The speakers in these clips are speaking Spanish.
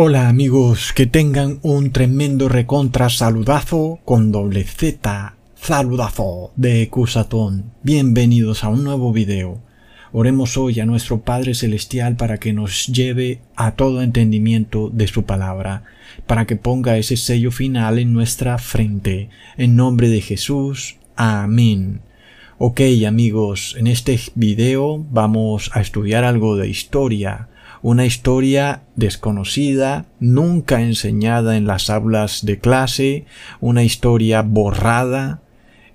Hola amigos, que tengan un tremendo recontra saludazo con doble Z, saludazo de Cusatón. Bienvenidos a un nuevo video. Oremos hoy a nuestro Padre Celestial para que nos lleve a todo entendimiento de su palabra, para que ponga ese sello final en nuestra frente. En nombre de Jesús. Amén. Ok amigos, en este video vamos a estudiar algo de historia una historia desconocida, nunca enseñada en las aulas de clase, una historia borrada,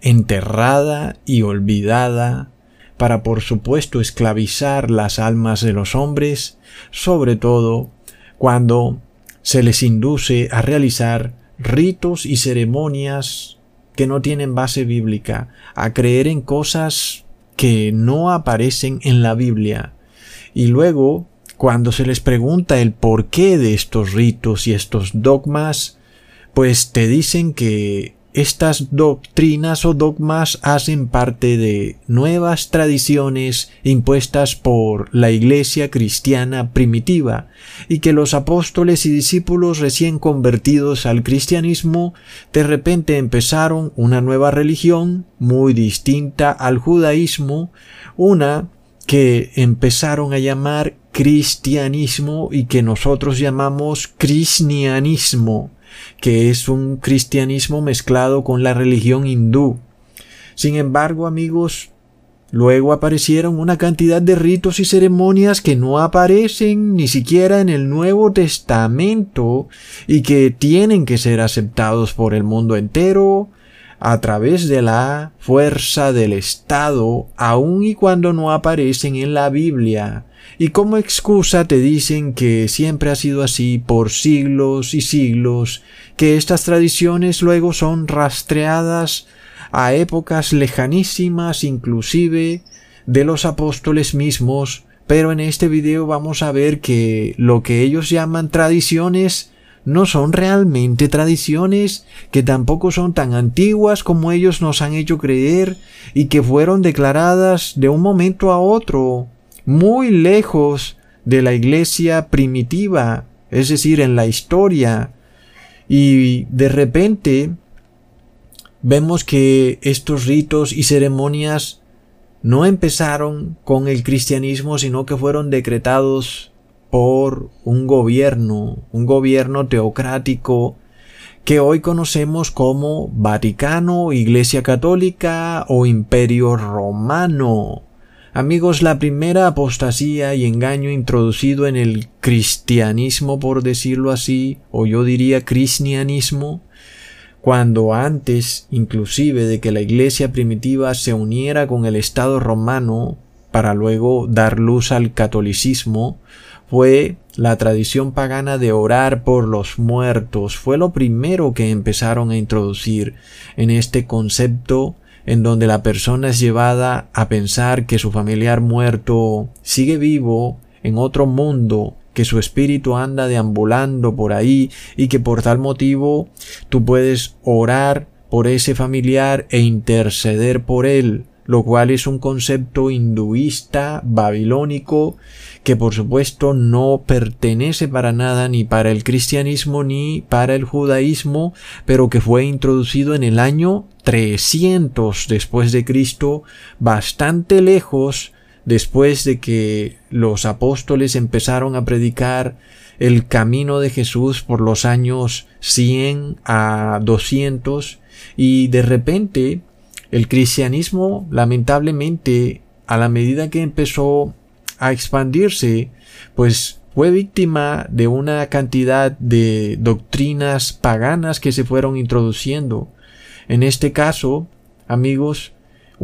enterrada y olvidada, para por supuesto esclavizar las almas de los hombres, sobre todo cuando se les induce a realizar ritos y ceremonias que no tienen base bíblica, a creer en cosas que no aparecen en la Biblia, y luego cuando se les pregunta el porqué de estos ritos y estos dogmas, pues te dicen que estas doctrinas o dogmas hacen parte de nuevas tradiciones impuestas por la iglesia cristiana primitiva y que los apóstoles y discípulos recién convertidos al cristianismo de repente empezaron una nueva religión muy distinta al judaísmo, una que empezaron a llamar cristianismo y que nosotros llamamos cristianismo, que es un cristianismo mezclado con la religión hindú. Sin embargo, amigos, luego aparecieron una cantidad de ritos y ceremonias que no aparecen ni siquiera en el Nuevo Testamento y que tienen que ser aceptados por el mundo entero, a través de la fuerza del Estado, aun y cuando no aparecen en la Biblia. Y como excusa te dicen que siempre ha sido así por siglos y siglos, que estas tradiciones luego son rastreadas a épocas lejanísimas inclusive de los apóstoles mismos, pero en este video vamos a ver que lo que ellos llaman tradiciones no son realmente tradiciones que tampoco son tan antiguas como ellos nos han hecho creer y que fueron declaradas de un momento a otro, muy lejos de la iglesia primitiva, es decir, en la historia. Y de repente vemos que estos ritos y ceremonias no empezaron con el cristianismo, sino que fueron decretados por un gobierno, un gobierno teocrático que hoy conocemos como Vaticano, Iglesia Católica o Imperio Romano. Amigos, la primera apostasía y engaño introducido en el cristianismo, por decirlo así, o yo diría cristianismo, cuando antes inclusive de que la iglesia primitiva se uniera con el Estado romano para luego dar luz al catolicismo, fue la tradición pagana de orar por los muertos. Fue lo primero que empezaron a introducir en este concepto en donde la persona es llevada a pensar que su familiar muerto sigue vivo en otro mundo, que su espíritu anda deambulando por ahí y que por tal motivo tú puedes orar por ese familiar e interceder por él lo cual es un concepto hinduista babilónico que por supuesto no pertenece para nada ni para el cristianismo ni para el judaísmo, pero que fue introducido en el año 300 después de Cristo, bastante lejos después de que los apóstoles empezaron a predicar el camino de Jesús por los años 100 a 200 y de repente el cristianismo, lamentablemente, a la medida que empezó a expandirse, pues fue víctima de una cantidad de doctrinas paganas que se fueron introduciendo. En este caso, amigos,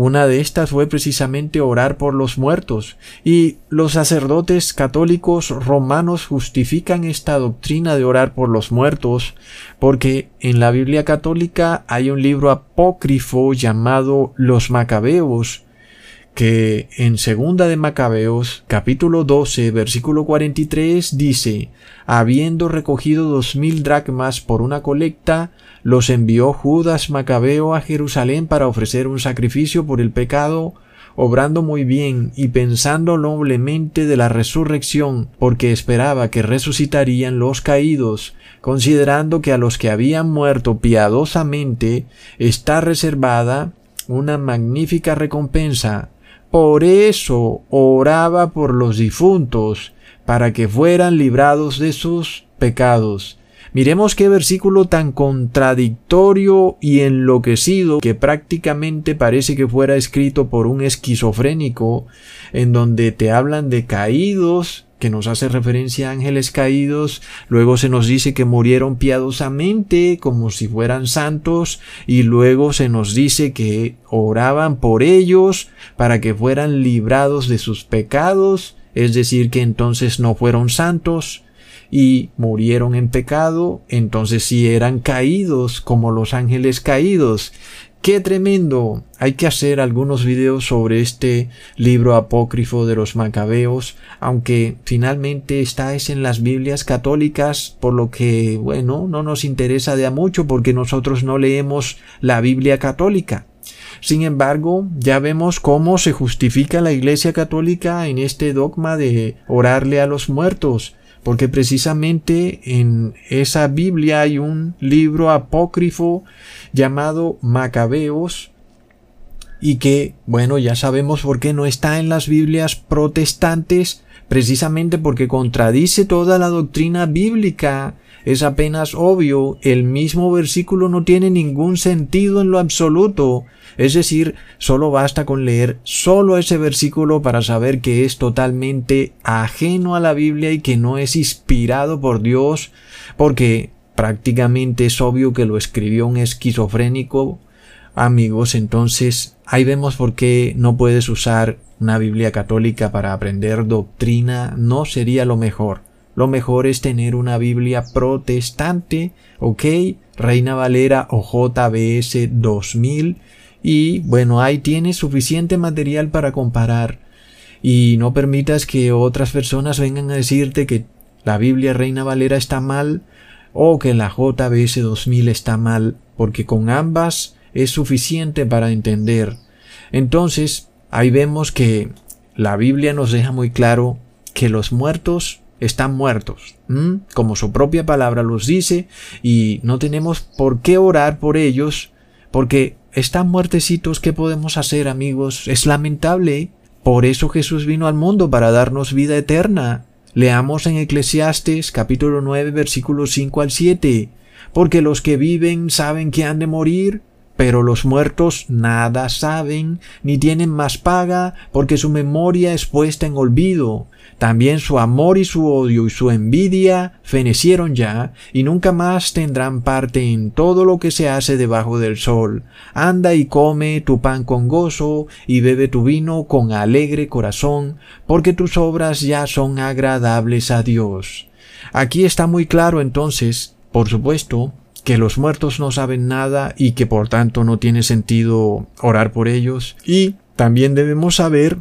una de estas fue precisamente orar por los muertos, y los sacerdotes católicos romanos justifican esta doctrina de orar por los muertos, porque en la Biblia católica hay un libro apócrifo llamado Los Macabeos, que en segunda de Macabeos, capítulo 12, versículo 43 dice, habiendo recogido dos mil dracmas por una colecta, los envió Judas Macabeo a Jerusalén para ofrecer un sacrificio por el pecado obrando muy bien y pensando noblemente de la resurrección, porque esperaba que resucitarían los caídos, considerando que a los que habían muerto piadosamente está reservada una magnífica recompensa. Por eso oraba por los difuntos, para que fueran librados de sus pecados Miremos qué versículo tan contradictorio y enloquecido que prácticamente parece que fuera escrito por un esquizofrénico, en donde te hablan de caídos, que nos hace referencia a ángeles caídos, luego se nos dice que murieron piadosamente como si fueran santos, y luego se nos dice que oraban por ellos para que fueran librados de sus pecados, es decir, que entonces no fueron santos, y murieron en pecado, entonces sí eran caídos como los ángeles caídos. ¡Qué tremendo! Hay que hacer algunos videos sobre este libro apócrifo de los macabeos, aunque finalmente está es en las Biblias católicas, por lo que, bueno, no nos interesa de a mucho porque nosotros no leemos la Biblia católica. Sin embargo, ya vemos cómo se justifica la Iglesia católica en este dogma de orarle a los muertos, porque precisamente en esa Biblia hay un libro apócrifo llamado Macabeos y que, bueno, ya sabemos por qué no está en las Biblias protestantes, precisamente porque contradice toda la doctrina bíblica. Es apenas obvio, el mismo versículo no tiene ningún sentido en lo absoluto. Es decir, solo basta con leer solo ese versículo para saber que es totalmente ajeno a la Biblia y que no es inspirado por Dios, porque prácticamente es obvio que lo escribió un esquizofrénico. Amigos, entonces ahí vemos por qué no puedes usar una Biblia católica para aprender doctrina, no sería lo mejor. Lo mejor es tener una Biblia protestante, ¿ok? Reina Valera o JBS 2000 y bueno, ahí tienes suficiente material para comparar y no permitas que otras personas vengan a decirte que la Biblia Reina Valera está mal o que la JBS 2000 está mal, porque con ambas es suficiente para entender. Entonces, ahí vemos que la Biblia nos deja muy claro que los muertos están muertos, como su propia palabra los dice, y no tenemos por qué orar por ellos, porque están muertecitos, ¿qué podemos hacer, amigos? Es lamentable. Por eso Jesús vino al mundo para darnos vida eterna. Leamos en Eclesiastes capítulo 9 versículos 5 al 7. Porque los que viven saben que han de morir, pero los muertos nada saben, ni tienen más paga, porque su memoria es puesta en olvido. También su amor y su odio y su envidia fenecieron ya, y nunca más tendrán parte en todo lo que se hace debajo del sol. Anda y come tu pan con gozo, y bebe tu vino con alegre corazón, porque tus obras ya son agradables a Dios. Aquí está muy claro entonces, por supuesto, que los muertos no saben nada y que por tanto no tiene sentido orar por ellos. Y también debemos saber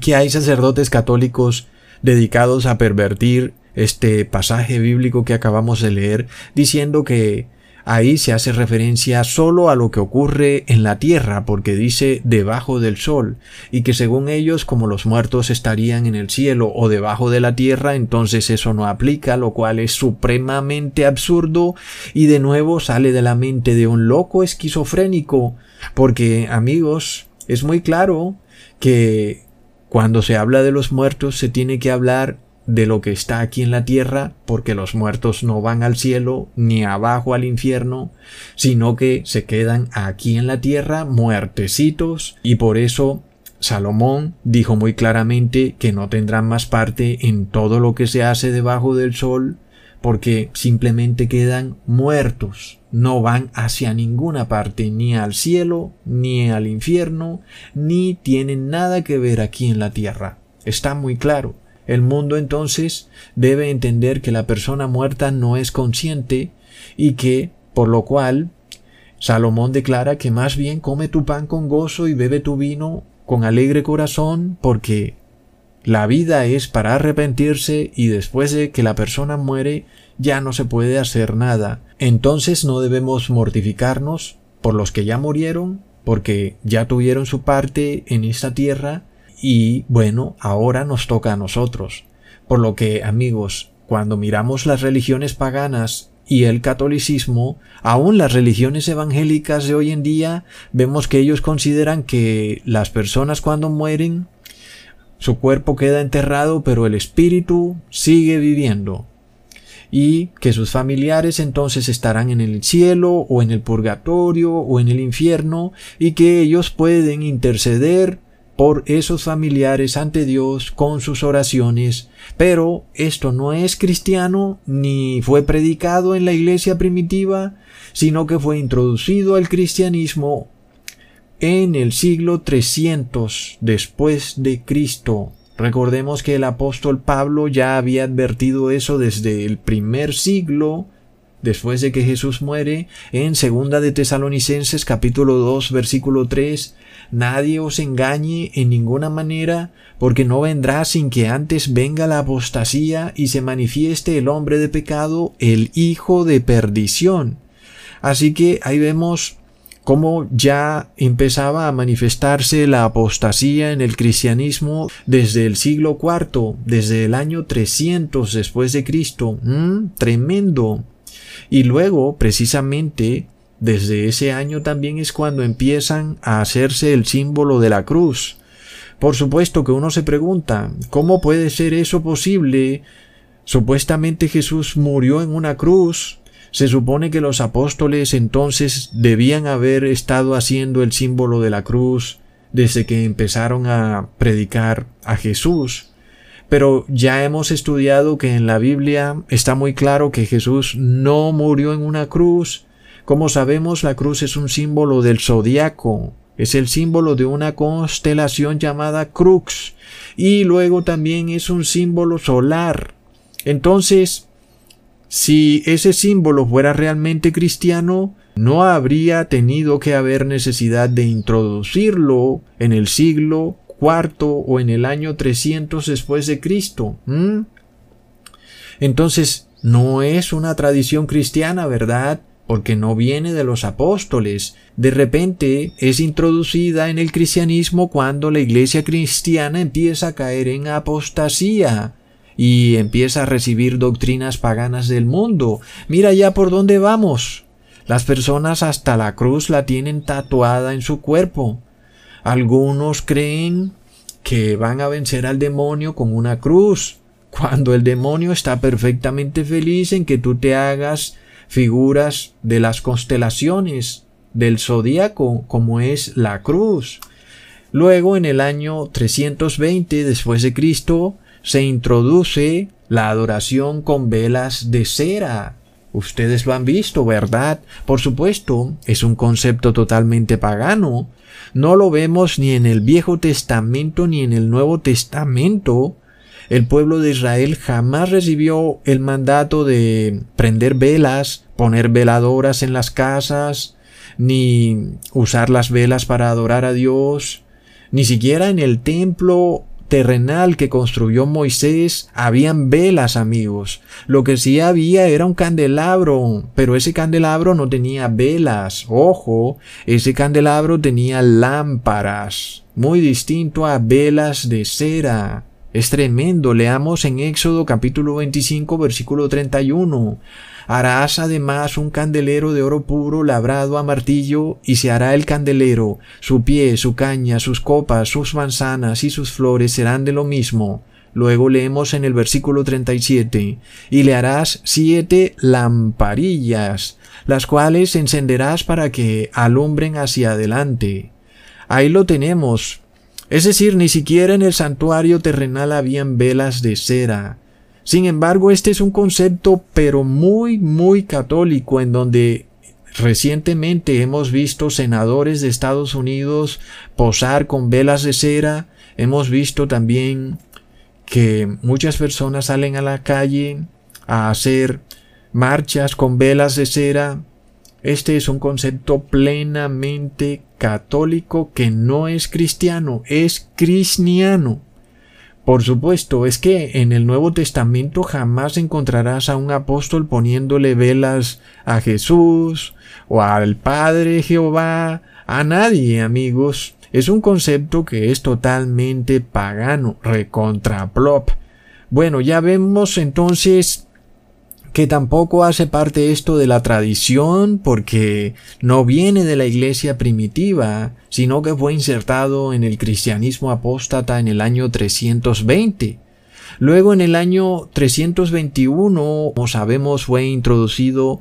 que hay sacerdotes católicos dedicados a pervertir este pasaje bíblico que acabamos de leer, diciendo que Ahí se hace referencia solo a lo que ocurre en la tierra, porque dice debajo del sol, y que según ellos, como los muertos estarían en el cielo o debajo de la tierra, entonces eso no aplica, lo cual es supremamente absurdo y de nuevo sale de la mente de un loco esquizofrénico, porque amigos, es muy claro que cuando se habla de los muertos se tiene que hablar de lo que está aquí en la tierra, porque los muertos no van al cielo ni abajo al infierno, sino que se quedan aquí en la tierra muertecitos y por eso Salomón dijo muy claramente que no tendrán más parte en todo lo que se hace debajo del sol, porque simplemente quedan muertos, no van hacia ninguna parte, ni al cielo, ni al infierno, ni tienen nada que ver aquí en la tierra. Está muy claro. El mundo entonces debe entender que la persona muerta no es consciente y que, por lo cual, Salomón declara que más bien come tu pan con gozo y bebe tu vino con alegre corazón porque la vida es para arrepentirse y después de que la persona muere ya no se puede hacer nada. Entonces no debemos mortificarnos por los que ya murieron porque ya tuvieron su parte en esta tierra y bueno, ahora nos toca a nosotros. Por lo que, amigos, cuando miramos las religiones paganas y el catolicismo, aún las religiones evangélicas de hoy en día, vemos que ellos consideran que las personas cuando mueren, su cuerpo queda enterrado, pero el espíritu sigue viviendo. Y que sus familiares entonces estarán en el cielo o en el purgatorio o en el infierno y que ellos pueden interceder por esos familiares ante Dios con sus oraciones, pero esto no es cristiano ni fue predicado en la iglesia primitiva, sino que fue introducido al cristianismo en el siglo 300 después de Cristo. Recordemos que el apóstol Pablo ya había advertido eso desde el primer siglo después de que Jesús muere, en segunda de Tesalonicenses capítulo 2 versículo 3, nadie os engañe en ninguna manera, porque no vendrá sin que antes venga la apostasía y se manifieste el hombre de pecado, el hijo de perdición. Así que ahí vemos cómo ya empezaba a manifestarse la apostasía en el cristianismo desde el siglo IV, desde el año 300 después de Cristo. Mm, tremendo. Y luego, precisamente, desde ese año también es cuando empiezan a hacerse el símbolo de la cruz. Por supuesto que uno se pregunta, ¿cómo puede ser eso posible? Supuestamente Jesús murió en una cruz. Se supone que los apóstoles entonces debían haber estado haciendo el símbolo de la cruz desde que empezaron a predicar a Jesús. Pero ya hemos estudiado que en la Biblia está muy claro que Jesús no murió en una cruz. Como sabemos, la cruz es un símbolo del zodiaco, es el símbolo de una constelación llamada Crux, y luego también es un símbolo solar. Entonces, si ese símbolo fuera realmente cristiano, no habría tenido que haber necesidad de introducirlo en el siglo cuarto o en el año 300 después de Cristo. Entonces, no es una tradición cristiana, ¿verdad? Porque no viene de los apóstoles. De repente es introducida en el cristianismo cuando la iglesia cristiana empieza a caer en apostasía y empieza a recibir doctrinas paganas del mundo. Mira ya por dónde vamos. Las personas hasta la cruz la tienen tatuada en su cuerpo. Algunos creen que van a vencer al demonio con una cruz, cuando el demonio está perfectamente feliz en que tú te hagas figuras de las constelaciones del zodíaco, como es la cruz. Luego, en el año 320 después de Cristo, se introduce la adoración con velas de cera. Ustedes lo han visto, ¿verdad? Por supuesto, es un concepto totalmente pagano, no lo vemos ni en el Viejo Testamento ni en el Nuevo Testamento. El pueblo de Israel jamás recibió el mandato de prender velas, poner veladoras en las casas, ni usar las velas para adorar a Dios. Ni siquiera en el templo terrenal que construyó Moisés habían velas, amigos. Lo que sí había era un candelabro, pero ese candelabro no tenía velas. Ojo, ese candelabro tenía lámparas, muy distinto a velas de cera. Es tremendo. Leamos en Éxodo capítulo 25 versículo 31. Harás además un candelero de oro puro labrado a martillo, y se hará el candelero, su pie, su caña, sus copas, sus manzanas y sus flores serán de lo mismo. Luego leemos en el versículo 37, y le harás siete lamparillas, las cuales encenderás para que alumbren hacia adelante. Ahí lo tenemos. Es decir, ni siquiera en el santuario terrenal habían velas de cera. Sin embargo, este es un concepto pero muy, muy católico en donde recientemente hemos visto senadores de Estados Unidos posar con velas de cera. Hemos visto también que muchas personas salen a la calle a hacer marchas con velas de cera. Este es un concepto plenamente católico que no es cristiano, es cristiano. Por supuesto, es que en el Nuevo Testamento jamás encontrarás a un apóstol poniéndole velas a Jesús, o al Padre Jehová, A nadie, amigos. Es un concepto que es totalmente pagano, recontra plop. Bueno, ya vemos entonces que tampoco hace parte esto de la tradición porque no viene de la iglesia primitiva, sino que fue insertado en el cristianismo apóstata en el año 320. Luego en el año 321, como sabemos, fue introducido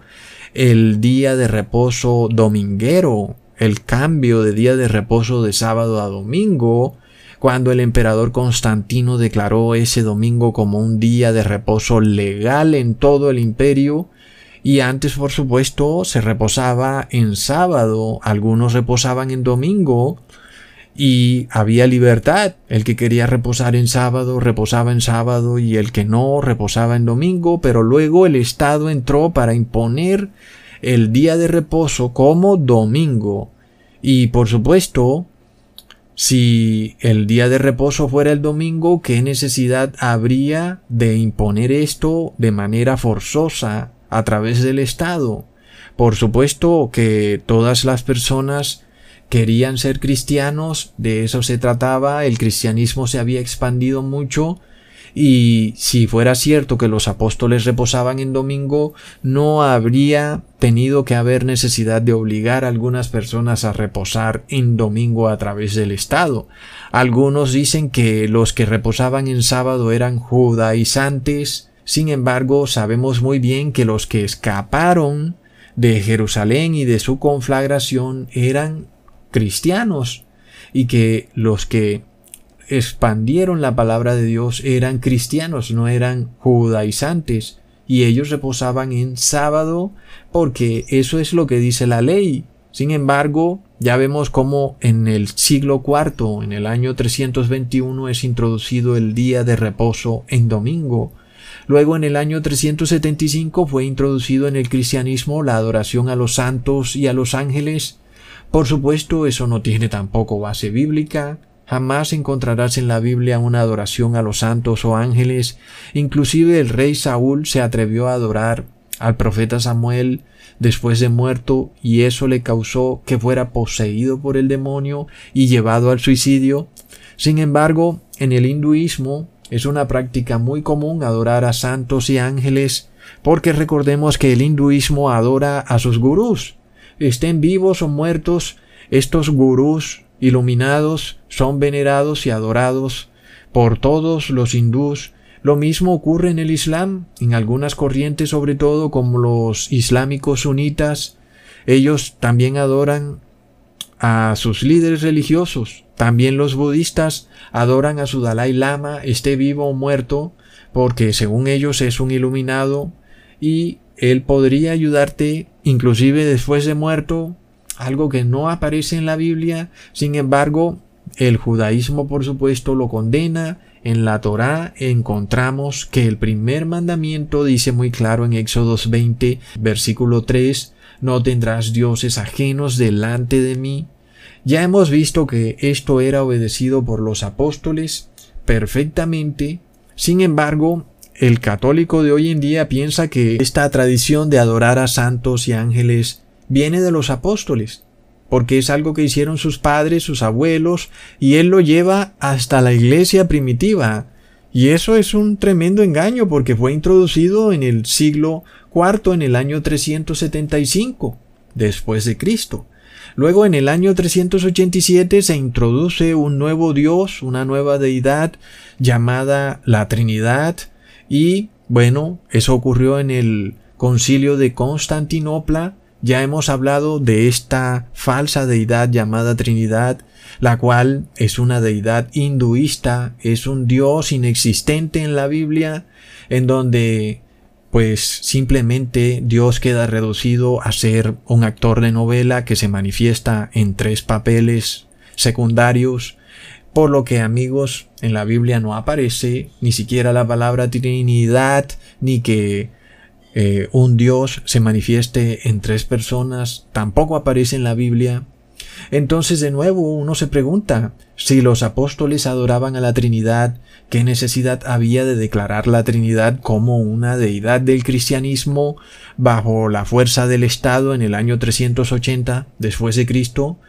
el día de reposo dominguero, el cambio de día de reposo de sábado a domingo, cuando el emperador Constantino declaró ese domingo como un día de reposo legal en todo el imperio, y antes por supuesto se reposaba en sábado, algunos reposaban en domingo, y había libertad. El que quería reposar en sábado, reposaba en sábado, y el que no, reposaba en domingo, pero luego el Estado entró para imponer el día de reposo como domingo. Y por supuesto, si el día de reposo fuera el domingo, ¿qué necesidad habría de imponer esto de manera forzosa a través del Estado? Por supuesto que todas las personas querían ser cristianos, de eso se trataba, el cristianismo se había expandido mucho, y si fuera cierto que los apóstoles reposaban en domingo, no habría tenido que haber necesidad de obligar a algunas personas a reposar en domingo a través del Estado. Algunos dicen que los que reposaban en sábado eran judaizantes, sin embargo sabemos muy bien que los que escaparon de Jerusalén y de su conflagración eran cristianos y que los que expandieron la palabra de Dios eran cristianos, no eran judaizantes, y ellos reposaban en sábado porque eso es lo que dice la ley. Sin embargo, ya vemos cómo en el siglo IV, en el año 321, es introducido el día de reposo en domingo. Luego en el año 375 fue introducido en el cristianismo la adoración a los santos y a los ángeles. Por supuesto, eso no tiene tampoco base bíblica, Jamás encontrarás en la Biblia una adoración a los santos o ángeles. Inclusive el rey Saúl se atrevió a adorar al profeta Samuel después de muerto y eso le causó que fuera poseído por el demonio y llevado al suicidio. Sin embargo, en el hinduismo es una práctica muy común adorar a santos y ángeles porque recordemos que el hinduismo adora a sus gurús. Estén vivos o muertos, estos gurús iluminados son venerados y adorados por todos los hindús. Lo mismo ocurre en el Islam, en algunas corrientes sobre todo como los islámicos sunitas. Ellos también adoran a sus líderes religiosos. También los budistas adoran a su Dalai Lama, esté vivo o muerto, porque según ellos es un iluminado y él podría ayudarte inclusive después de muerto algo que no aparece en la Biblia, sin embargo, el judaísmo por supuesto lo condena. En la Torá encontramos que el primer mandamiento dice muy claro en Éxodos 20, versículo 3, no tendrás dioses ajenos delante de mí. Ya hemos visto que esto era obedecido por los apóstoles perfectamente. Sin embargo, el católico de hoy en día piensa que esta tradición de adorar a santos y ángeles viene de los apóstoles, porque es algo que hicieron sus padres, sus abuelos, y él lo lleva hasta la iglesia primitiva. Y eso es un tremendo engaño porque fue introducido en el siglo IV, en el año 375 después de Cristo. Luego en el año 387 se introduce un nuevo Dios, una nueva deidad llamada la Trinidad y bueno, eso ocurrió en el concilio de Constantinopla ya hemos hablado de esta falsa deidad llamada Trinidad, la cual es una deidad hinduista, es un dios inexistente en la Biblia, en donde pues simplemente Dios queda reducido a ser un actor de novela que se manifiesta en tres papeles secundarios, por lo que amigos en la Biblia no aparece ni siquiera la palabra Trinidad, ni que eh, un Dios se manifieste en tres personas, tampoco aparece en la Biblia. Entonces de nuevo uno se pregunta, si los apóstoles adoraban a la Trinidad, ¿qué necesidad había de declarar la Trinidad como una deidad del cristianismo bajo la fuerza del Estado en el año 380 después de Cristo?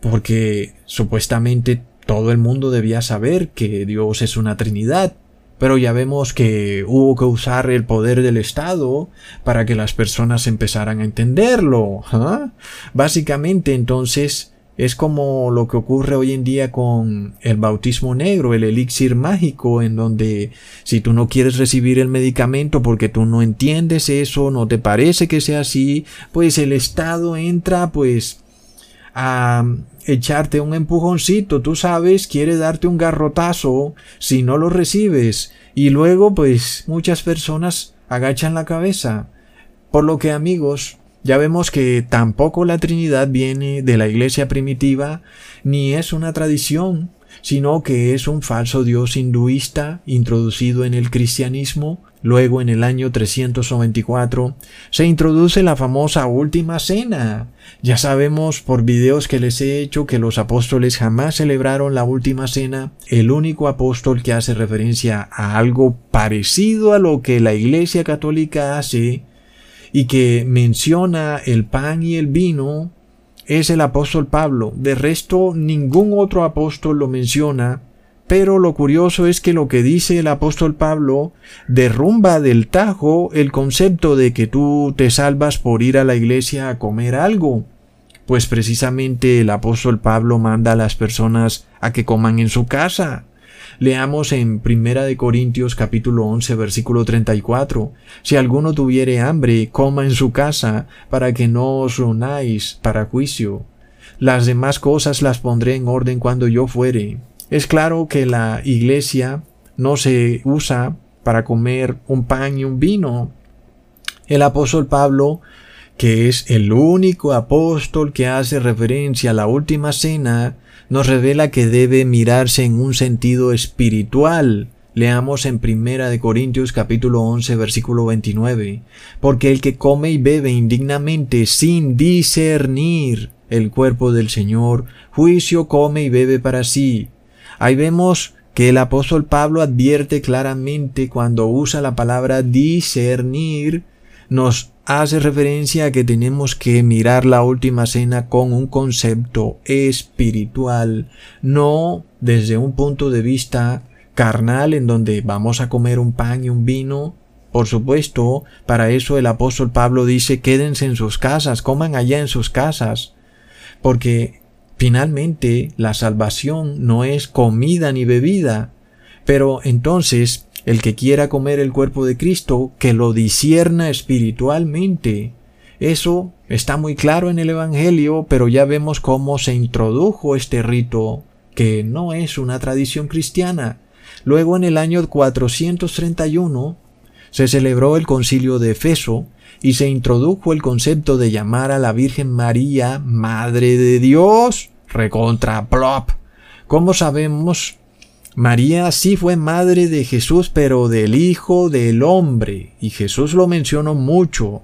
porque supuestamente todo el mundo debía saber que Dios es una Trinidad, pero ya vemos que hubo que usar el poder del Estado para que las personas empezaran a entenderlo. ¿ah? Básicamente entonces es como lo que ocurre hoy en día con el bautismo negro, el elixir mágico, en donde si tú no quieres recibir el medicamento porque tú no entiendes eso, no te parece que sea así, pues el Estado entra pues a echarte un empujoncito, tú sabes, quiere darte un garrotazo si no lo recibes y luego pues muchas personas agachan la cabeza. Por lo que amigos, ya vemos que tampoco la Trinidad viene de la iglesia primitiva, ni es una tradición, sino que es un falso dios hinduista introducido en el cristianismo. Luego, en el año 394, se introduce la famosa Última Cena. Ya sabemos por videos que les he hecho que los apóstoles jamás celebraron la Última Cena. El único apóstol que hace referencia a algo parecido a lo que la Iglesia Católica hace y que menciona el pan y el vino es el apóstol Pablo. De resto, ningún otro apóstol lo menciona, pero lo curioso es que lo que dice el apóstol Pablo derrumba del tajo el concepto de que tú te salvas por ir a la iglesia a comer algo. Pues precisamente el apóstol Pablo manda a las personas a que coman en su casa. Leamos en Primera de Corintios capítulo 11 versículo 34. Si alguno tuviere hambre, coma en su casa, para que no os unáis para juicio. Las demás cosas las pondré en orden cuando yo fuere. Es claro que la iglesia no se usa para comer un pan y un vino. El apóstol Pablo que es el único apóstol que hace referencia a la última cena, nos revela que debe mirarse en un sentido espiritual. Leamos en Primera de Corintios capítulo 11 versículo 29. Porque el que come y bebe indignamente sin discernir el cuerpo del Señor, juicio come y bebe para sí. Ahí vemos que el apóstol Pablo advierte claramente cuando usa la palabra discernir, nos hace referencia a que tenemos que mirar la última cena con un concepto espiritual, no desde un punto de vista carnal en donde vamos a comer un pan y un vino. Por supuesto, para eso el apóstol Pablo dice quédense en sus casas, coman allá en sus casas, porque finalmente la salvación no es comida ni bebida, pero entonces el que quiera comer el cuerpo de Cristo, que lo disierna espiritualmente. Eso está muy claro en el Evangelio, pero ya vemos cómo se introdujo este rito, que no es una tradición cristiana. Luego en el año 431 se celebró el concilio de Efeso y se introdujo el concepto de llamar a la Virgen María Madre de Dios. Recontra plop. Como sabemos, María sí fue madre de Jesús, pero del Hijo del Hombre, y Jesús lo mencionó mucho.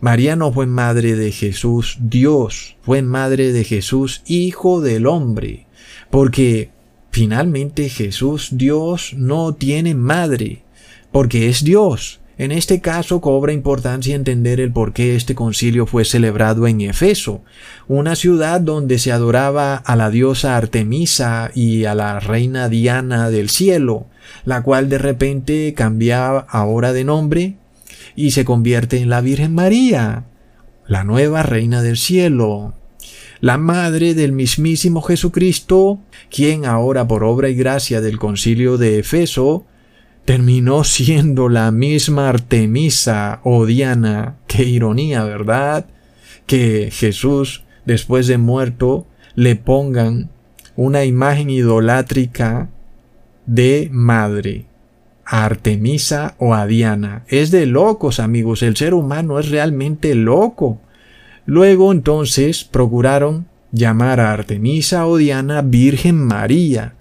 María no fue madre de Jesús Dios, fue madre de Jesús Hijo del Hombre, porque finalmente Jesús Dios no tiene madre, porque es Dios. En este caso cobra importancia entender el por qué este concilio fue celebrado en Efeso, una ciudad donde se adoraba a la diosa Artemisa y a la reina Diana del cielo, la cual de repente cambia ahora de nombre y se convierte en la Virgen María, la nueva reina del cielo, la madre del mismísimo Jesucristo, quien ahora por obra y gracia del concilio de Efeso terminó siendo la misma Artemisa o Diana. Qué ironía, ¿verdad? Que Jesús, después de muerto, le pongan una imagen idolátrica de madre. Artemisa o a Diana. Es de locos, amigos. El ser humano es realmente loco. Luego entonces procuraron llamar a Artemisa o Diana Virgen María.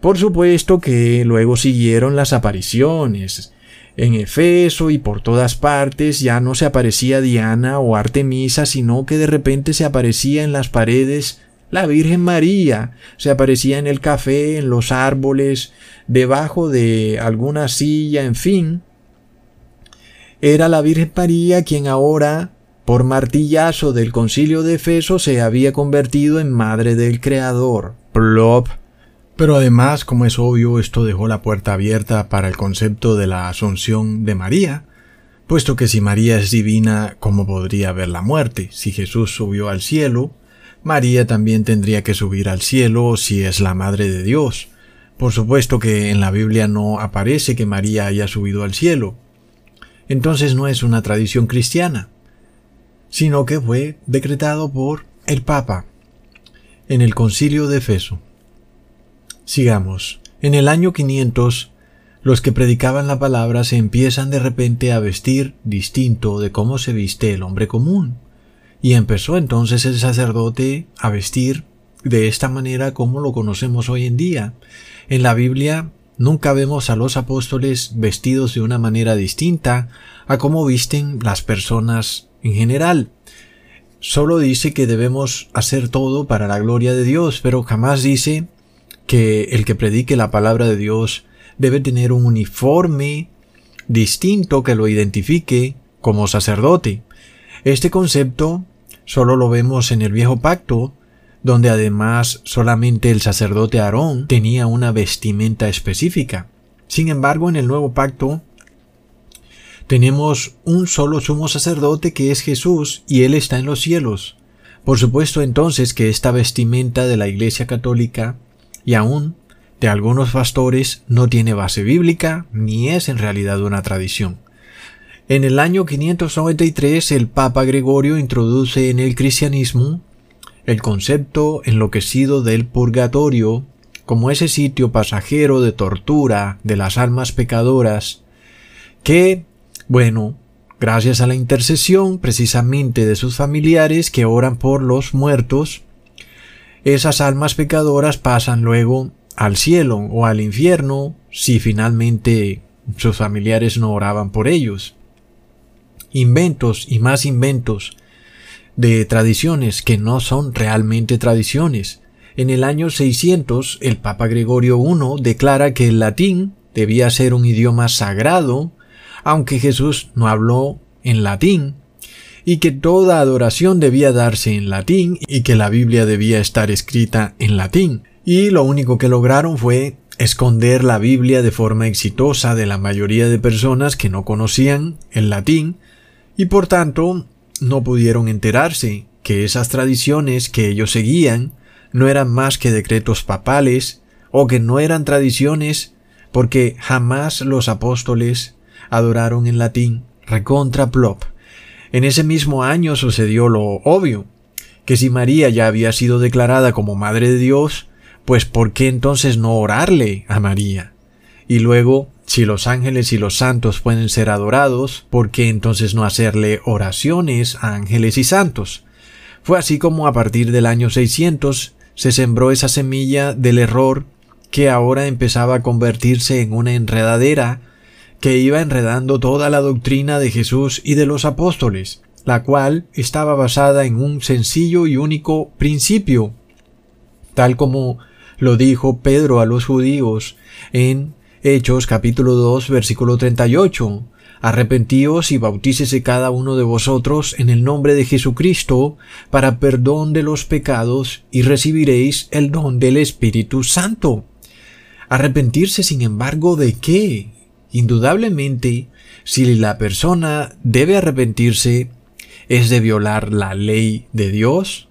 Por supuesto que luego siguieron las apariciones. En Efeso y por todas partes ya no se aparecía Diana o Artemisa, sino que de repente se aparecía en las paredes la Virgen María, se aparecía en el café, en los árboles, debajo de alguna silla, en fin. Era la Virgen María quien ahora por martillazo del concilio de Efeso se había convertido en madre del Creador. Plop. Pero además, como es obvio, esto dejó la puerta abierta para el concepto de la asunción de María, puesto que si María es divina, ¿cómo podría haber la muerte? Si Jesús subió al cielo, María también tendría que subir al cielo si es la Madre de Dios. Por supuesto que en la Biblia no aparece que María haya subido al cielo. Entonces no es una tradición cristiana, sino que fue decretado por el Papa en el concilio de Efeso. Sigamos. En el año 500, los que predicaban la palabra se empiezan de repente a vestir distinto de cómo se viste el hombre común. Y empezó entonces el sacerdote a vestir de esta manera como lo conocemos hoy en día. En la Biblia nunca vemos a los apóstoles vestidos de una manera distinta a cómo visten las personas en general. Solo dice que debemos hacer todo para la gloria de Dios, pero jamás dice que el que predique la palabra de Dios debe tener un uniforme distinto que lo identifique como sacerdote. Este concepto solo lo vemos en el viejo pacto, donde además solamente el sacerdote Aarón tenía una vestimenta específica. Sin embargo, en el nuevo pacto tenemos un solo sumo sacerdote que es Jesús y Él está en los cielos. Por supuesto entonces que esta vestimenta de la Iglesia Católica y aún de algunos pastores no tiene base bíblica ni es en realidad una tradición. En el año 593 el Papa Gregorio introduce en el cristianismo el concepto enloquecido del purgatorio como ese sitio pasajero de tortura de las almas pecadoras que, bueno, gracias a la intercesión precisamente de sus familiares que oran por los muertos, esas almas pecadoras pasan luego al cielo o al infierno si finalmente sus familiares no oraban por ellos inventos y más inventos de tradiciones que no son realmente tradiciones. En el año 600, el Papa Gregorio I declara que el latín debía ser un idioma sagrado, aunque Jesús no habló en latín, y que toda adoración debía darse en latín y que la Biblia debía estar escrita en latín. Y lo único que lograron fue esconder la Biblia de forma exitosa de la mayoría de personas que no conocían el latín y por tanto no pudieron enterarse que esas tradiciones que ellos seguían no eran más que decretos papales o que no eran tradiciones porque jamás los apóstoles adoraron en latín recontra plop. En ese mismo año sucedió lo obvio, que si María ya había sido declarada como Madre de Dios, pues ¿por qué entonces no orarle a María? Y luego si los ángeles y los santos pueden ser adorados, ¿por qué entonces no hacerle oraciones a ángeles y santos? Fue así como a partir del año 600 se sembró esa semilla del error que ahora empezaba a convertirse en una enredadera que iba enredando toda la doctrina de Jesús y de los apóstoles, la cual estaba basada en un sencillo y único principio, tal como lo dijo Pedro a los judíos en Hechos capítulo 2 versículo 38. Arrepentíos y bautícese cada uno de vosotros en el nombre de Jesucristo para perdón de los pecados y recibiréis el don del Espíritu Santo. Arrepentirse, sin embargo, ¿de qué? Indudablemente, si la persona debe arrepentirse, es de violar la ley de Dios.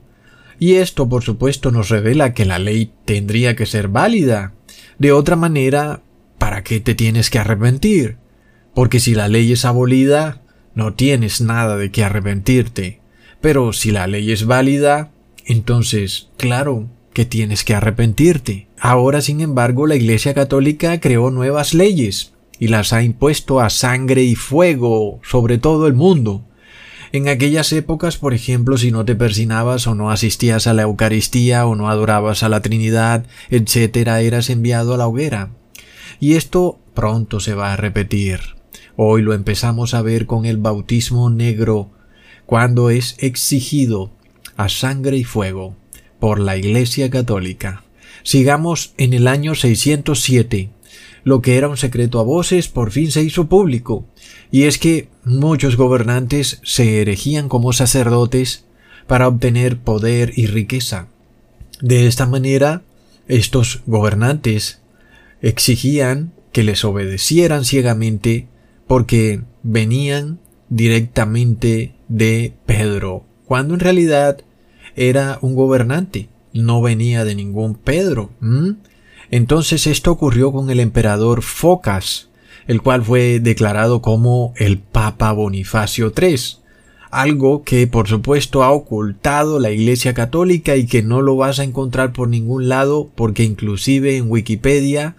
Y esto, por supuesto, nos revela que la ley tendría que ser válida. De otra manera, ¿para qué te tienes que arrepentir? Porque si la ley es abolida, no tienes nada de qué arrepentirte. Pero si la ley es válida, entonces, claro, que tienes que arrepentirte. Ahora, sin embargo, la Iglesia Católica creó nuevas leyes y las ha impuesto a sangre y fuego sobre todo el mundo. En aquellas épocas, por ejemplo, si no te persinabas o no asistías a la Eucaristía o no adorabas a la Trinidad, etc., eras enviado a la hoguera. Y esto pronto se va a repetir. Hoy lo empezamos a ver con el bautismo negro, cuando es exigido a sangre y fuego por la Iglesia Católica. Sigamos en el año 607. Lo que era un secreto a voces por fin se hizo público, y es que muchos gobernantes se erigían como sacerdotes para obtener poder y riqueza. De esta manera, estos gobernantes exigían que les obedecieran ciegamente porque venían directamente de Pedro, cuando en realidad era un gobernante, no venía de ningún Pedro. Entonces esto ocurrió con el emperador Focas, el cual fue declarado como el Papa Bonifacio III, algo que por supuesto ha ocultado la Iglesia Católica y que no lo vas a encontrar por ningún lado porque inclusive en Wikipedia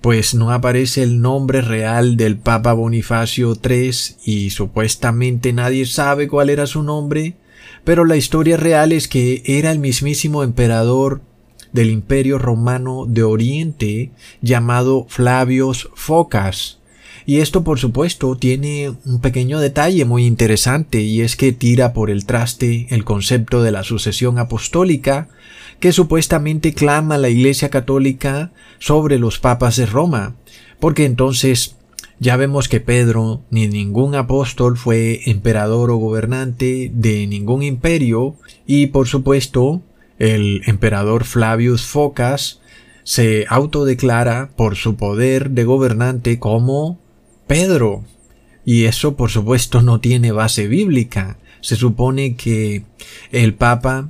pues no aparece el nombre real del Papa Bonifacio III y supuestamente nadie sabe cuál era su nombre, pero la historia real es que era el mismísimo emperador del Imperio Romano de Oriente llamado Flavios Focas. Y esto por supuesto tiene un pequeño detalle muy interesante y es que tira por el traste el concepto de la sucesión apostólica que supuestamente clama la Iglesia Católica sobre los papas de Roma, porque entonces ya vemos que Pedro ni ningún apóstol fue emperador o gobernante de ningún imperio y por supuesto el emperador Flavius Focas se autodeclara por su poder de gobernante como Pedro. Y eso por supuesto no tiene base bíblica. Se supone que el Papa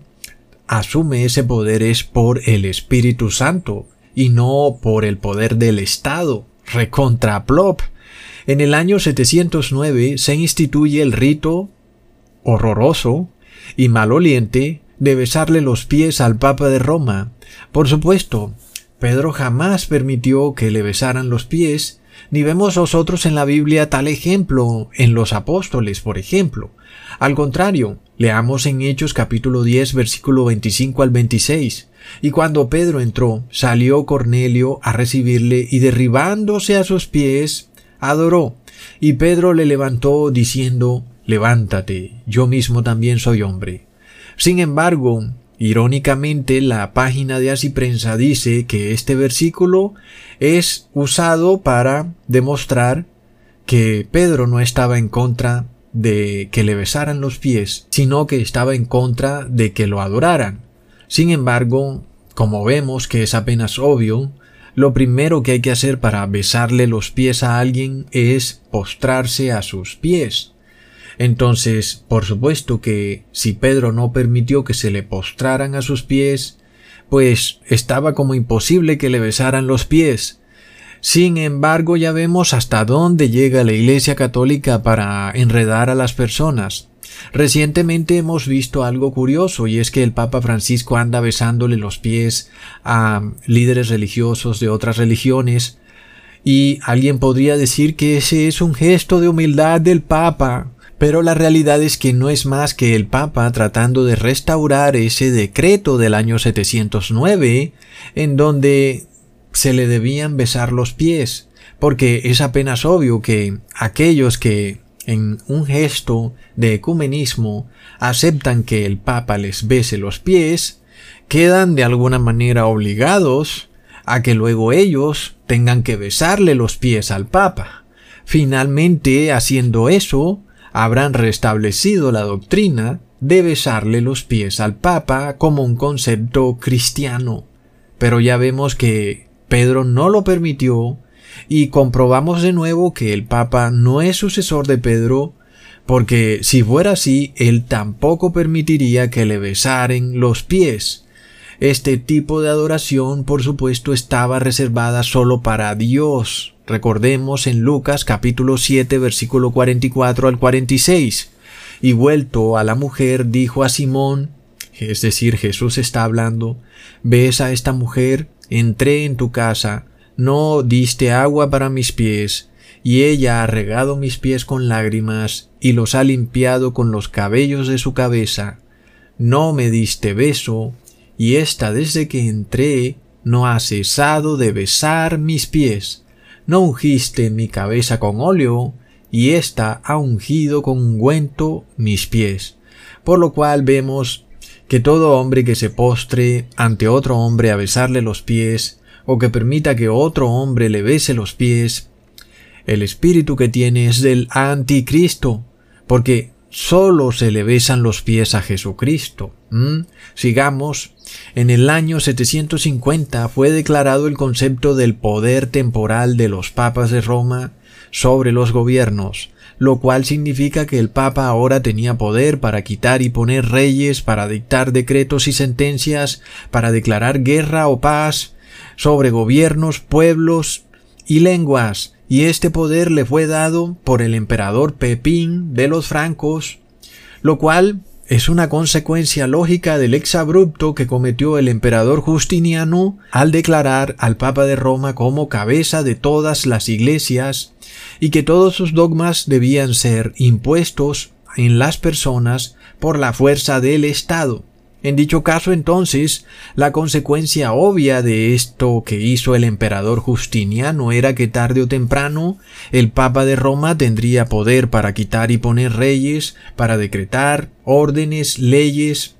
asume ese poder es por el Espíritu Santo y no por el poder del Estado. Recontra plop. En el año 709 se instituye el rito horroroso y maloliente de besarle los pies al Papa de Roma. Por supuesto, Pedro jamás permitió que le besaran los pies, ni vemos nosotros en la Biblia tal ejemplo en los apóstoles, por ejemplo. Al contrario, leamos en Hechos capítulo 10 versículo 25 al 26. Y cuando Pedro entró, salió Cornelio a recibirle y derribándose a sus pies, adoró. Y Pedro le levantó diciendo, Levántate, yo mismo también soy hombre. Sin embargo, irónicamente, la página de Así Prensa dice que este versículo es usado para demostrar que Pedro no estaba en contra de que le besaran los pies, sino que estaba en contra de que lo adoraran. Sin embargo, como vemos que es apenas obvio, lo primero que hay que hacer para besarle los pies a alguien es postrarse a sus pies. Entonces, por supuesto que si Pedro no permitió que se le postraran a sus pies, pues estaba como imposible que le besaran los pies. Sin embargo, ya vemos hasta dónde llega la Iglesia Católica para enredar a las personas. Recientemente hemos visto algo curioso y es que el Papa Francisco anda besándole los pies a líderes religiosos de otras religiones y alguien podría decir que ese es un gesto de humildad del Papa. Pero la realidad es que no es más que el Papa tratando de restaurar ese decreto del año 709 en donde se le debían besar los pies, porque es apenas obvio que aquellos que en un gesto de ecumenismo aceptan que el Papa les bese los pies, quedan de alguna manera obligados a que luego ellos tengan que besarle los pies al Papa. Finalmente, haciendo eso, habrán restablecido la doctrina de besarle los pies al Papa como un concepto cristiano. Pero ya vemos que Pedro no lo permitió y comprobamos de nuevo que el Papa no es sucesor de Pedro, porque si fuera así, él tampoco permitiría que le besaren los pies. Este tipo de adoración, por supuesto, estaba reservada solo para Dios, Recordemos en Lucas capítulo 7 versículo 44 al 46. Y vuelto a la mujer dijo a Simón, es decir, Jesús está hablando, ves a esta mujer, entré en tu casa, no diste agua para mis pies, y ella ha regado mis pies con lágrimas y los ha limpiado con los cabellos de su cabeza. No me diste beso, y ésta desde que entré no ha cesado de besar mis pies no ungiste mi cabeza con óleo, y ésta ha ungido con ungüento mis pies. Por lo cual vemos que todo hombre que se postre ante otro hombre a besarle los pies, o que permita que otro hombre le bese los pies, el espíritu que tiene es del anticristo, porque solo se le besan los pies a Jesucristo. Sigamos. En el año 750 fue declarado el concepto del poder temporal de los papas de Roma sobre los gobiernos, lo cual significa que el Papa ahora tenía poder para quitar y poner reyes, para dictar decretos y sentencias, para declarar guerra o paz sobre gobiernos, pueblos y lenguas, y este poder le fue dado por el emperador Pepín de los francos, lo cual es una consecuencia lógica del exabrupto que cometió el emperador Justiniano al declarar al Papa de Roma como cabeza de todas las iglesias y que todos sus dogmas debían ser impuestos en las personas por la fuerza del Estado. En dicho caso, entonces, la consecuencia obvia de esto que hizo el emperador Justiniano era que tarde o temprano el Papa de Roma tendría poder para quitar y poner reyes, para decretar órdenes, leyes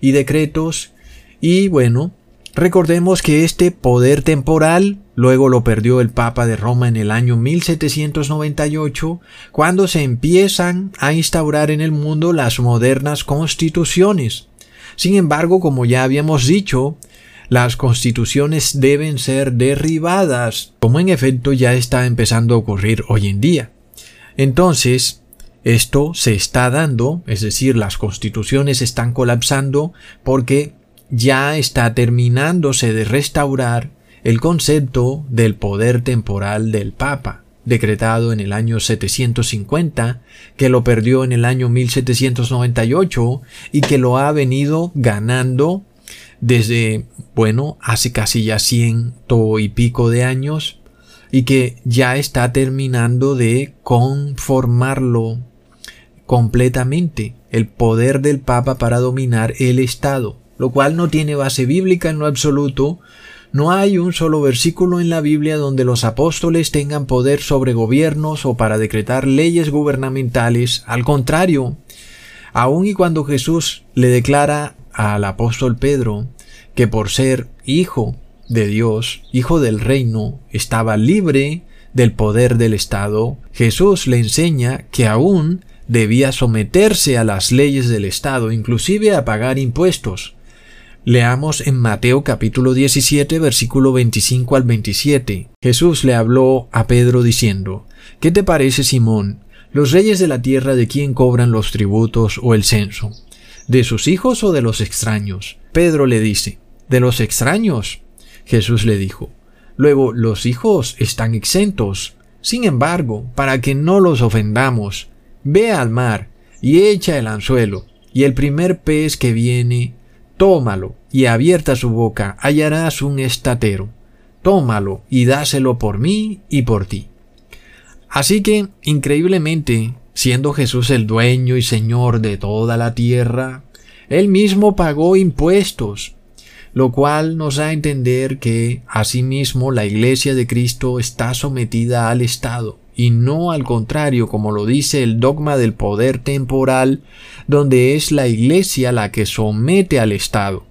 y decretos, y bueno, recordemos que este poder temporal luego lo perdió el Papa de Roma en el año 1798, cuando se empiezan a instaurar en el mundo las modernas constituciones sin embargo, como ya habíamos dicho, las constituciones deben ser derribadas, como en efecto ya está empezando a ocurrir hoy en día. Entonces, esto se está dando, es decir, las constituciones están colapsando porque ya está terminándose de restaurar el concepto del poder temporal del Papa decretado en el año 750, que lo perdió en el año 1798 y que lo ha venido ganando desde, bueno, hace casi ya ciento y pico de años y que ya está terminando de conformarlo completamente el poder del Papa para dominar el Estado, lo cual no tiene base bíblica en lo absoluto, no hay un solo versículo en la Biblia donde los apóstoles tengan poder sobre gobiernos o para decretar leyes gubernamentales. Al contrario, aun y cuando Jesús le declara al apóstol Pedro que por ser hijo de Dios, hijo del reino, estaba libre del poder del Estado, Jesús le enseña que aún debía someterse a las leyes del Estado, inclusive a pagar impuestos. Leamos en Mateo capítulo 17 versículo 25 al 27. Jesús le habló a Pedro diciendo, ¿Qué te parece, Simón? ¿Los reyes de la tierra de quién cobran los tributos o el censo? ¿De sus hijos o de los extraños? Pedro le dice, de los extraños. Jesús le dijo, luego los hijos están exentos. Sin embargo, para que no los ofendamos, ve al mar y echa el anzuelo, y el primer pez que viene Tómalo, y abierta su boca hallarás un estatero. Tómalo y dáselo por mí y por ti. Así que, increíblemente, siendo Jesús el dueño y señor de toda la tierra, él mismo pagó impuestos, lo cual nos da a entender que, asimismo, la Iglesia de Cristo está sometida al Estado y no al contrario como lo dice el dogma del poder temporal, donde es la Iglesia la que somete al Estado.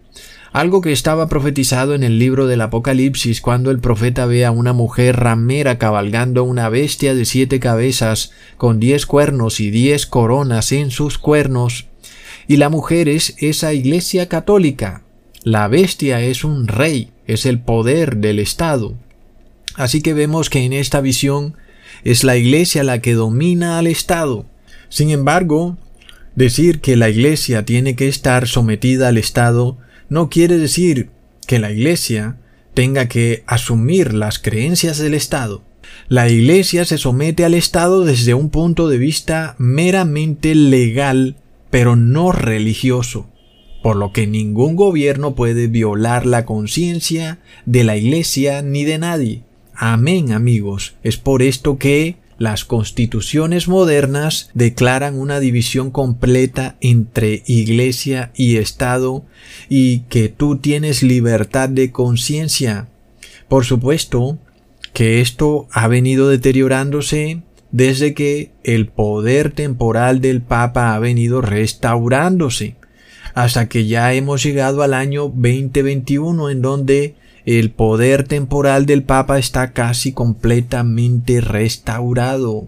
Algo que estaba profetizado en el libro del Apocalipsis cuando el profeta ve a una mujer ramera cabalgando una bestia de siete cabezas con diez cuernos y diez coronas en sus cuernos. Y la mujer es esa iglesia católica. La bestia es un rey, es el poder del Estado. Así que vemos que en esta visión es la Iglesia la que domina al Estado. Sin embargo, decir que la Iglesia tiene que estar sometida al Estado no quiere decir que la Iglesia tenga que asumir las creencias del Estado. La Iglesia se somete al Estado desde un punto de vista meramente legal, pero no religioso, por lo que ningún gobierno puede violar la conciencia de la Iglesia ni de nadie. Amén amigos. Es por esto que las constituciones modernas declaran una división completa entre iglesia y Estado y que tú tienes libertad de conciencia. Por supuesto que esto ha venido deteriorándose desde que el poder temporal del Papa ha venido restaurándose, hasta que ya hemos llegado al año 2021 en donde el poder temporal del Papa está casi completamente restaurado.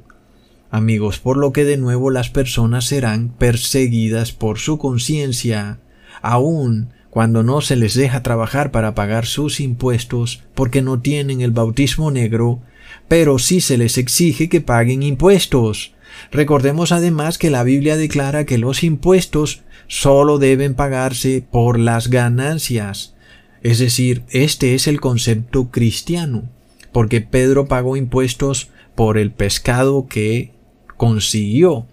Amigos, por lo que de nuevo las personas serán perseguidas por su conciencia, aun cuando no se les deja trabajar para pagar sus impuestos porque no tienen el bautismo negro, pero sí se les exige que paguen impuestos. Recordemos además que la Biblia declara que los impuestos solo deben pagarse por las ganancias. Es decir, este es el concepto cristiano, porque Pedro pagó impuestos por el pescado que consiguió.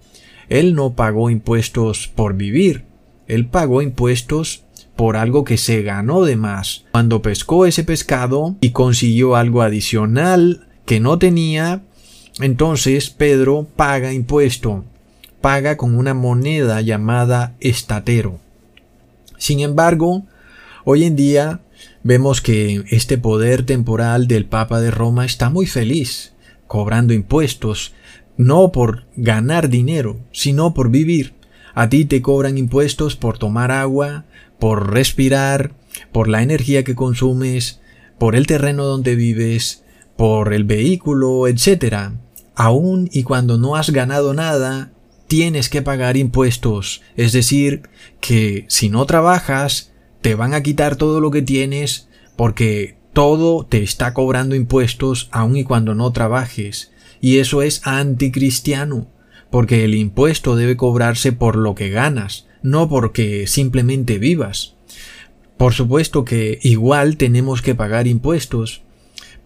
Él no pagó impuestos por vivir, él pagó impuestos por algo que se ganó de más. Cuando pescó ese pescado y consiguió algo adicional que no tenía, entonces Pedro paga impuesto, paga con una moneda llamada estatero. Sin embargo, hoy en día vemos que este poder temporal del Papa de Roma está muy feliz, cobrando impuestos, no por ganar dinero, sino por vivir. A ti te cobran impuestos por tomar agua, por respirar, por la energía que consumes, por el terreno donde vives, por el vehículo, etc. Aún y cuando no has ganado nada, tienes que pagar impuestos. Es decir, que si no trabajas, te van a quitar todo lo que tienes porque todo te está cobrando impuestos aun y cuando no trabajes. Y eso es anticristiano, porque el impuesto debe cobrarse por lo que ganas, no porque simplemente vivas. Por supuesto que igual tenemos que pagar impuestos,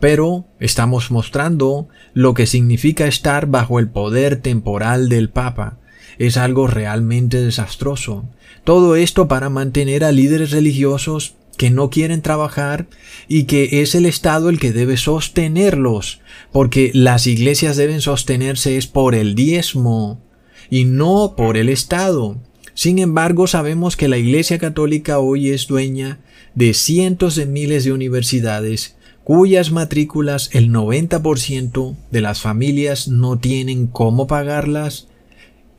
pero estamos mostrando lo que significa estar bajo el poder temporal del Papa. Es algo realmente desastroso. Todo esto para mantener a líderes religiosos que no quieren trabajar y que es el Estado el que debe sostenerlos, porque las iglesias deben sostenerse es por el diezmo y no por el Estado. Sin embargo, sabemos que la Iglesia Católica hoy es dueña de cientos de miles de universidades cuyas matrículas el 90% de las familias no tienen cómo pagarlas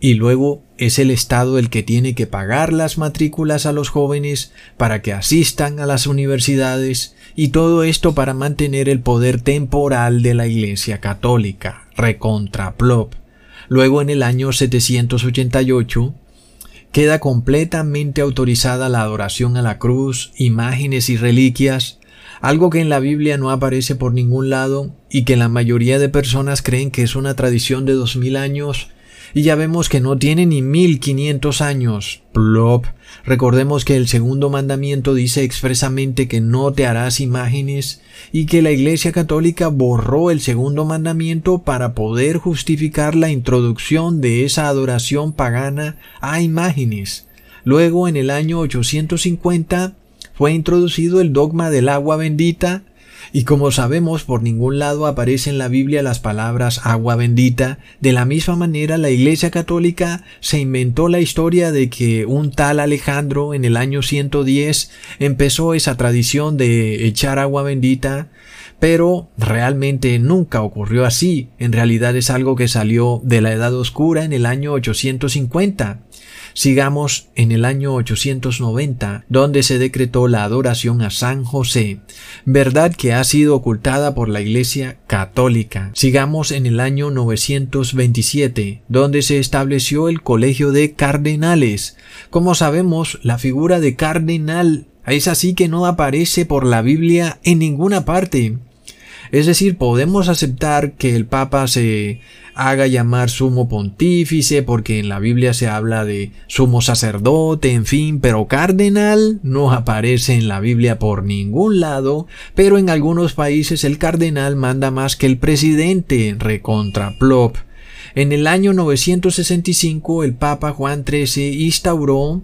y luego es el Estado el que tiene que pagar las matrículas a los jóvenes para que asistan a las universidades y todo esto para mantener el poder temporal de la Iglesia Católica, recontra plop. Luego en el año 788 queda completamente autorizada la adoración a la cruz, imágenes y reliquias algo que en la Biblia no aparece por ningún lado y que la mayoría de personas creen que es una tradición de dos mil años y ya vemos que no tiene ni mil quinientos años. Plop. Recordemos que el segundo mandamiento dice expresamente que no te harás imágenes y que la Iglesia Católica borró el segundo mandamiento para poder justificar la introducción de esa adoración pagana a imágenes. Luego, en el año 850, fue introducido el dogma del agua bendita y como sabemos por ningún lado aparece en la Biblia las palabras agua bendita, de la misma manera la Iglesia Católica se inventó la historia de que un tal Alejandro en el año 110 empezó esa tradición de echar agua bendita, pero realmente nunca ocurrió así, en realidad es algo que salió de la Edad Oscura en el año 850. Sigamos en el año 890, donde se decretó la adoración a San José, verdad que ha sido ocultada por la Iglesia Católica. Sigamos en el año 927, donde se estableció el Colegio de Cardenales. Como sabemos, la figura de cardenal es así que no aparece por la Biblia en ninguna parte. Es decir, podemos aceptar que el Papa se haga llamar sumo pontífice porque en la Biblia se habla de sumo sacerdote, en fin, pero cardenal no aparece en la Biblia por ningún lado, pero en algunos países el cardenal manda más que el presidente, recontra plop. En el año 965 el Papa Juan XIII instauró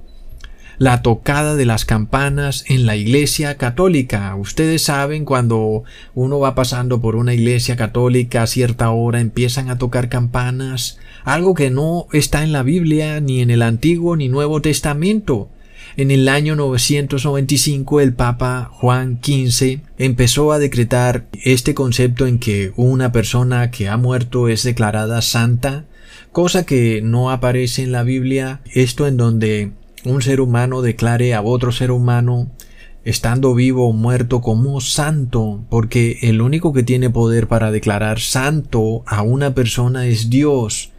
la tocada de las campanas en la iglesia católica. Ustedes saben cuando uno va pasando por una iglesia católica a cierta hora empiezan a tocar campanas, algo que no está en la Biblia ni en el Antiguo ni Nuevo Testamento. En el año 995 el Papa Juan XV empezó a decretar este concepto en que una persona que ha muerto es declarada santa, cosa que no aparece en la Biblia, esto en donde un ser humano declare a otro ser humano estando vivo o muerto como santo, porque el único que tiene poder para declarar santo a una persona es Dios.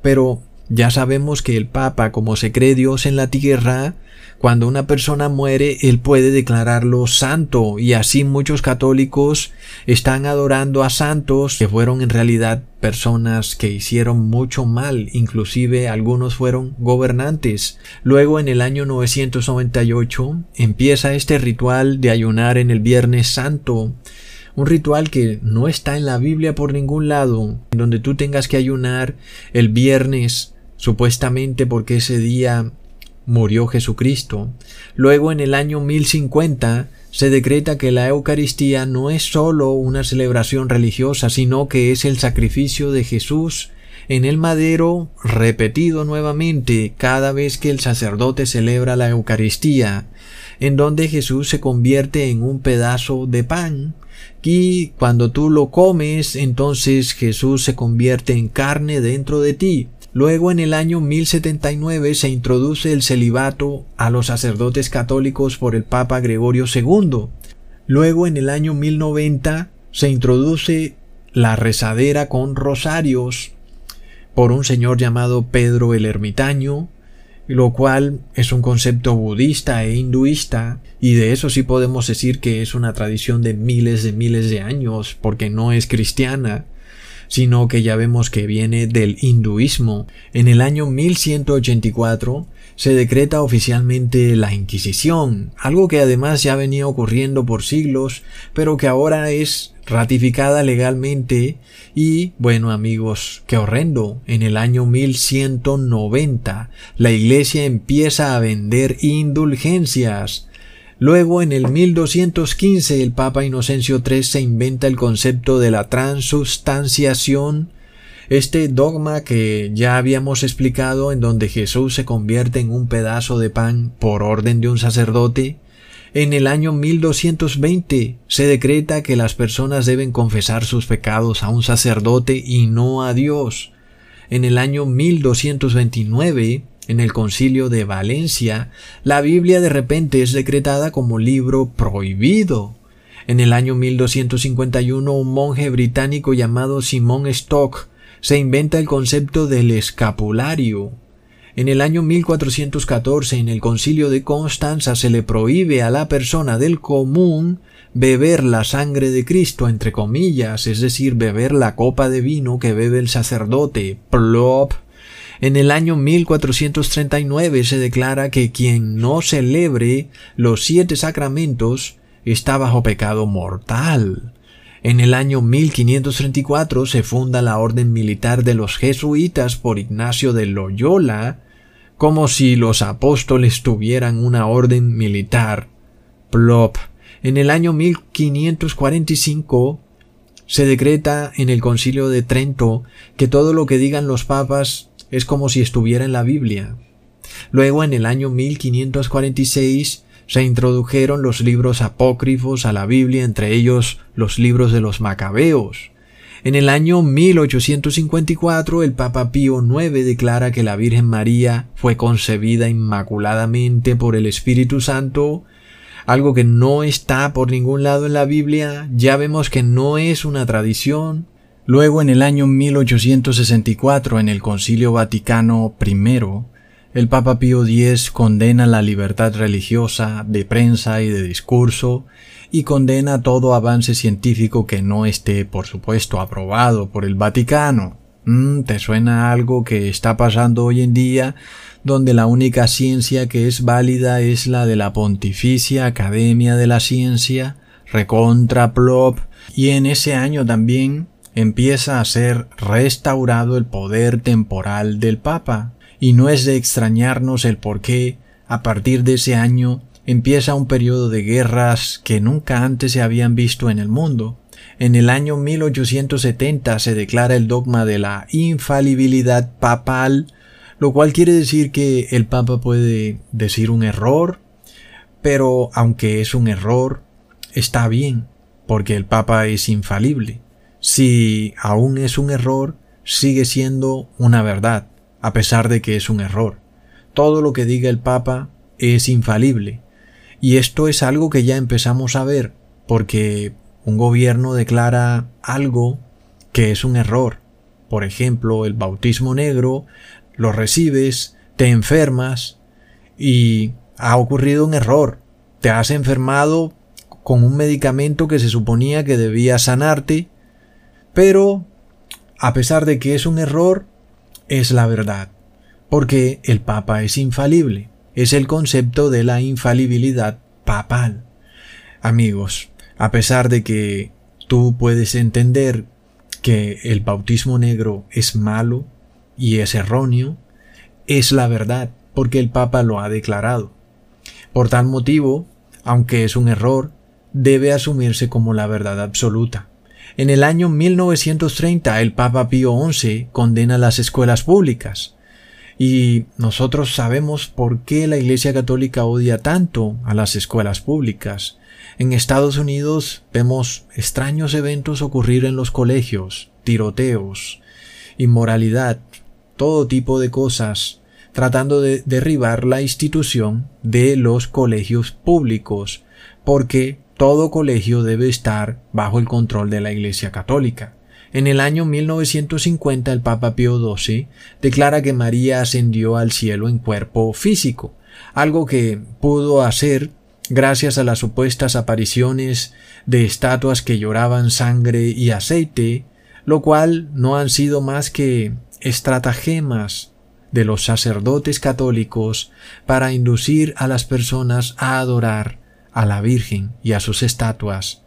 Pero ya sabemos que el Papa, como se cree Dios en la tierra, cuando una persona muere, él puede declararlo santo y así muchos católicos están adorando a santos que fueron en realidad personas que hicieron mucho mal, inclusive algunos fueron gobernantes. Luego en el año 998 empieza este ritual de ayunar en el Viernes Santo un ritual que no está en la Biblia por ningún lado, donde tú tengas que ayunar el viernes, supuestamente porque ese día murió Jesucristo. Luego en el año 1050 se decreta que la Eucaristía no es sólo una celebración religiosa, sino que es el sacrificio de Jesús en el madero repetido nuevamente cada vez que el sacerdote celebra la Eucaristía, en donde Jesús se convierte en un pedazo de pan, y cuando tú lo comes, entonces Jesús se convierte en carne dentro de ti. Luego en el año 1079 se introduce el celibato a los sacerdotes católicos por el Papa Gregorio II. Luego en el año 1090 se introduce la rezadera con rosarios por un señor llamado Pedro el Ermitaño, lo cual es un concepto budista e hinduista, y de eso sí podemos decir que es una tradición de miles de miles de años, porque no es cristiana sino que ya vemos que viene del hinduismo. En el año 1184 se decreta oficialmente la Inquisición, algo que además ya venía ocurriendo por siglos, pero que ahora es ratificada legalmente y, bueno amigos, qué horrendo, en el año 1190 la Iglesia empieza a vender indulgencias, Luego, en el 1215, el Papa Inocencio III se inventa el concepto de la transustanciación, este dogma que ya habíamos explicado en donde Jesús se convierte en un pedazo de pan por orden de un sacerdote. En el año 1220 se decreta que las personas deben confesar sus pecados a un sacerdote y no a Dios. En el año 1229 en el concilio de Valencia, la Biblia de repente es decretada como libro prohibido. En el año 1251 un monje británico llamado Simon Stock se inventa el concepto del escapulario. En el año 1414 en el concilio de Constanza se le prohíbe a la persona del común beber la sangre de Cristo entre comillas, es decir, beber la copa de vino que bebe el sacerdote. Plop. En el año 1439 se declara que quien no celebre los siete sacramentos está bajo pecado mortal. En el año 1534 se funda la Orden Militar de los Jesuitas por Ignacio de Loyola, como si los apóstoles tuvieran una orden militar. Plop. En el año 1545 se decreta en el Concilio de Trento que todo lo que digan los papas es como si estuviera en la Biblia. Luego, en el año 1546, se introdujeron los libros apócrifos a la Biblia, entre ellos los libros de los Macabeos. En el año 1854 el Papa Pío IX declara que la Virgen María fue concebida inmaculadamente por el Espíritu Santo, algo que no está por ningún lado en la Biblia, ya vemos que no es una tradición, Luego, en el año 1864, en el Concilio Vaticano I, el Papa Pío X condena la libertad religiosa, de prensa y de discurso, y condena todo avance científico que no esté, por supuesto, aprobado por el Vaticano. Mm, ¿Te suena algo que está pasando hoy en día, donde la única ciencia que es válida es la de la Pontificia Academia de la Ciencia, recontra plop, y en ese año también empieza a ser restaurado el poder temporal del Papa, y no es de extrañarnos el por qué, a partir de ese año, empieza un periodo de guerras que nunca antes se habían visto en el mundo. En el año 1870 se declara el dogma de la infalibilidad papal, lo cual quiere decir que el Papa puede decir un error, pero aunque es un error, está bien, porque el Papa es infalible si aún es un error, sigue siendo una verdad, a pesar de que es un error. Todo lo que diga el Papa es infalible. Y esto es algo que ya empezamos a ver, porque un gobierno declara algo que es un error. Por ejemplo, el bautismo negro, lo recibes, te enfermas y ha ocurrido un error. Te has enfermado con un medicamento que se suponía que debía sanarte, pero a pesar de que es un error, es la verdad, porque el Papa es infalible, es el concepto de la infalibilidad papal. Amigos, a pesar de que tú puedes entender que el bautismo negro es malo y es erróneo, es la verdad, porque el Papa lo ha declarado. Por tal motivo, aunque es un error, debe asumirse como la verdad absoluta. En el año 1930 el Papa Pío XI condena las escuelas públicas. Y nosotros sabemos por qué la Iglesia Católica odia tanto a las escuelas públicas. En Estados Unidos vemos extraños eventos ocurrir en los colegios, tiroteos, inmoralidad, todo tipo de cosas, tratando de derribar la institución de los colegios públicos, porque todo colegio debe estar bajo el control de la Iglesia Católica. En el año 1950 el Papa Pío XII declara que María ascendió al cielo en cuerpo físico, algo que pudo hacer gracias a las supuestas apariciones de estatuas que lloraban sangre y aceite, lo cual no han sido más que estratagemas de los sacerdotes católicos para inducir a las personas a adorar a la Virgen y a sus estatuas.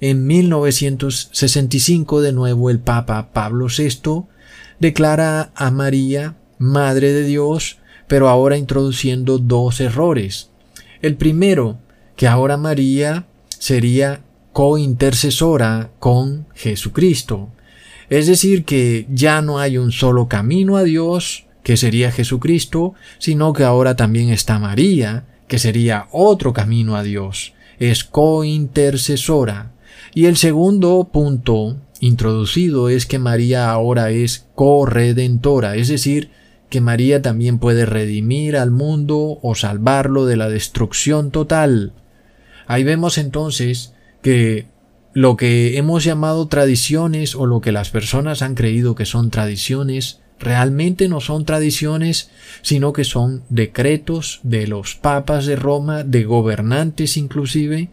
En 1965 de nuevo el Papa Pablo VI declara a María Madre de Dios, pero ahora introduciendo dos errores. El primero, que ahora María sería cointercesora con Jesucristo. Es decir, que ya no hay un solo camino a Dios, que sería Jesucristo, sino que ahora también está María, que sería otro camino a Dios, es cointercesora. Y el segundo punto introducido es que María ahora es corredentora, es decir, que María también puede redimir al mundo o salvarlo de la destrucción total. Ahí vemos entonces que lo que hemos llamado tradiciones o lo que las personas han creído que son tradiciones realmente no son tradiciones, sino que son decretos de los papas de Roma, de gobernantes inclusive,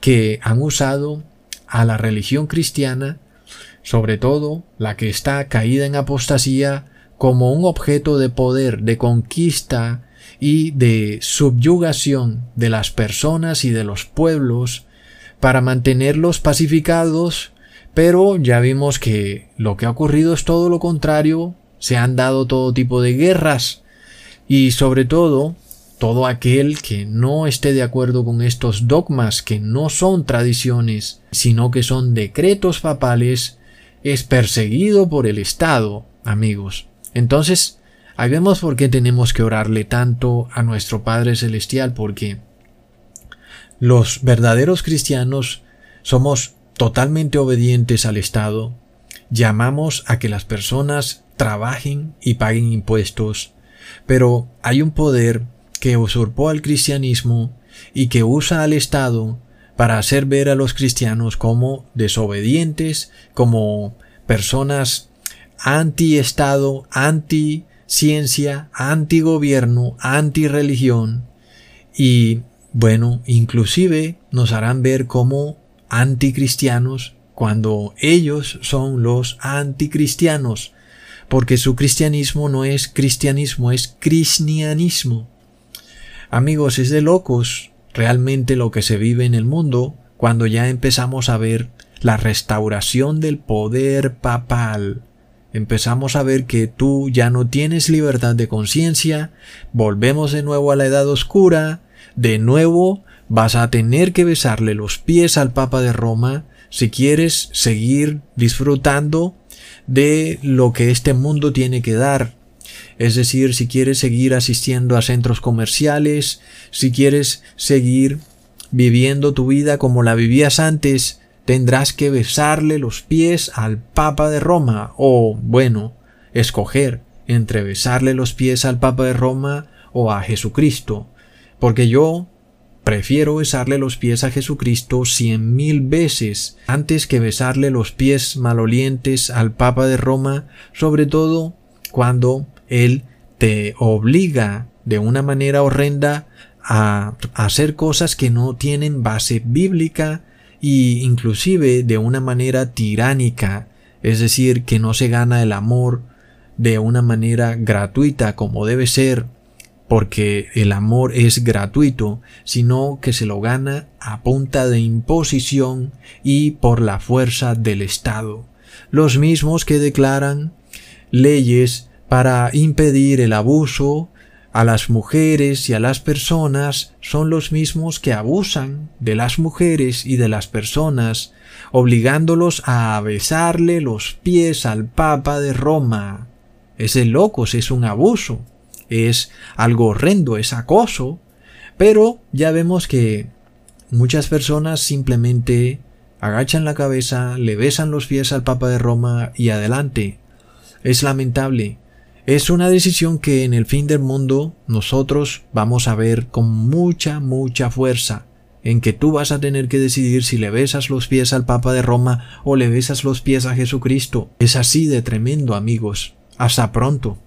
que han usado a la religión cristiana, sobre todo la que está caída en apostasía, como un objeto de poder, de conquista y de subyugación de las personas y de los pueblos, para mantenerlos pacificados, pero ya vimos que lo que ha ocurrido es todo lo contrario se han dado todo tipo de guerras y sobre todo todo aquel que no esté de acuerdo con estos dogmas que no son tradiciones, sino que son decretos papales, es perseguido por el Estado, amigos. Entonces, ahí vemos por qué tenemos que orarle tanto a nuestro Padre Celestial, porque los verdaderos cristianos somos totalmente obedientes al Estado, llamamos a que las personas trabajen y paguen impuestos, pero hay un poder que usurpó al cristianismo y que usa al Estado para hacer ver a los cristianos como desobedientes, como personas anti-Estado, anti-ciencia, anti-gobierno, anti-religión. Y bueno, inclusive nos harán ver como anticristianos cuando ellos son los anticristianos, porque su cristianismo no es cristianismo, es cristianismo. Amigos, es de locos realmente lo que se vive en el mundo cuando ya empezamos a ver la restauración del poder papal. Empezamos a ver que tú ya no tienes libertad de conciencia, volvemos de nuevo a la edad oscura, de nuevo vas a tener que besarle los pies al Papa de Roma si quieres seguir disfrutando de lo que este mundo tiene que dar. Es decir, si quieres seguir asistiendo a centros comerciales, si quieres seguir viviendo tu vida como la vivías antes, tendrás que besarle los pies al Papa de Roma o, bueno, escoger entre besarle los pies al Papa de Roma o a Jesucristo, porque yo Prefiero besarle los pies a Jesucristo cien mil veces antes que besarle los pies malolientes al Papa de Roma, sobre todo cuando él te obliga de una manera horrenda a hacer cosas que no tienen base bíblica y inclusive de una manera tiránica, es decir, que no se gana el amor de una manera gratuita como debe ser, porque el amor es gratuito, sino que se lo gana a punta de imposición y por la fuerza del Estado. Los mismos que declaran leyes para impedir el abuso a las mujeres y a las personas son los mismos que abusan de las mujeres y de las personas, obligándolos a besarle los pies al Papa de Roma. Es de locos, es un abuso, es algo horrendo, es acoso, pero ya vemos que muchas personas simplemente agachan la cabeza, le besan los pies al Papa de Roma y adelante. Es lamentable, es una decisión que en el fin del mundo nosotros vamos a ver con mucha, mucha fuerza, en que tú vas a tener que decidir si le besas los pies al Papa de Roma o le besas los pies a Jesucristo. Es así de tremendo, amigos. Hasta pronto.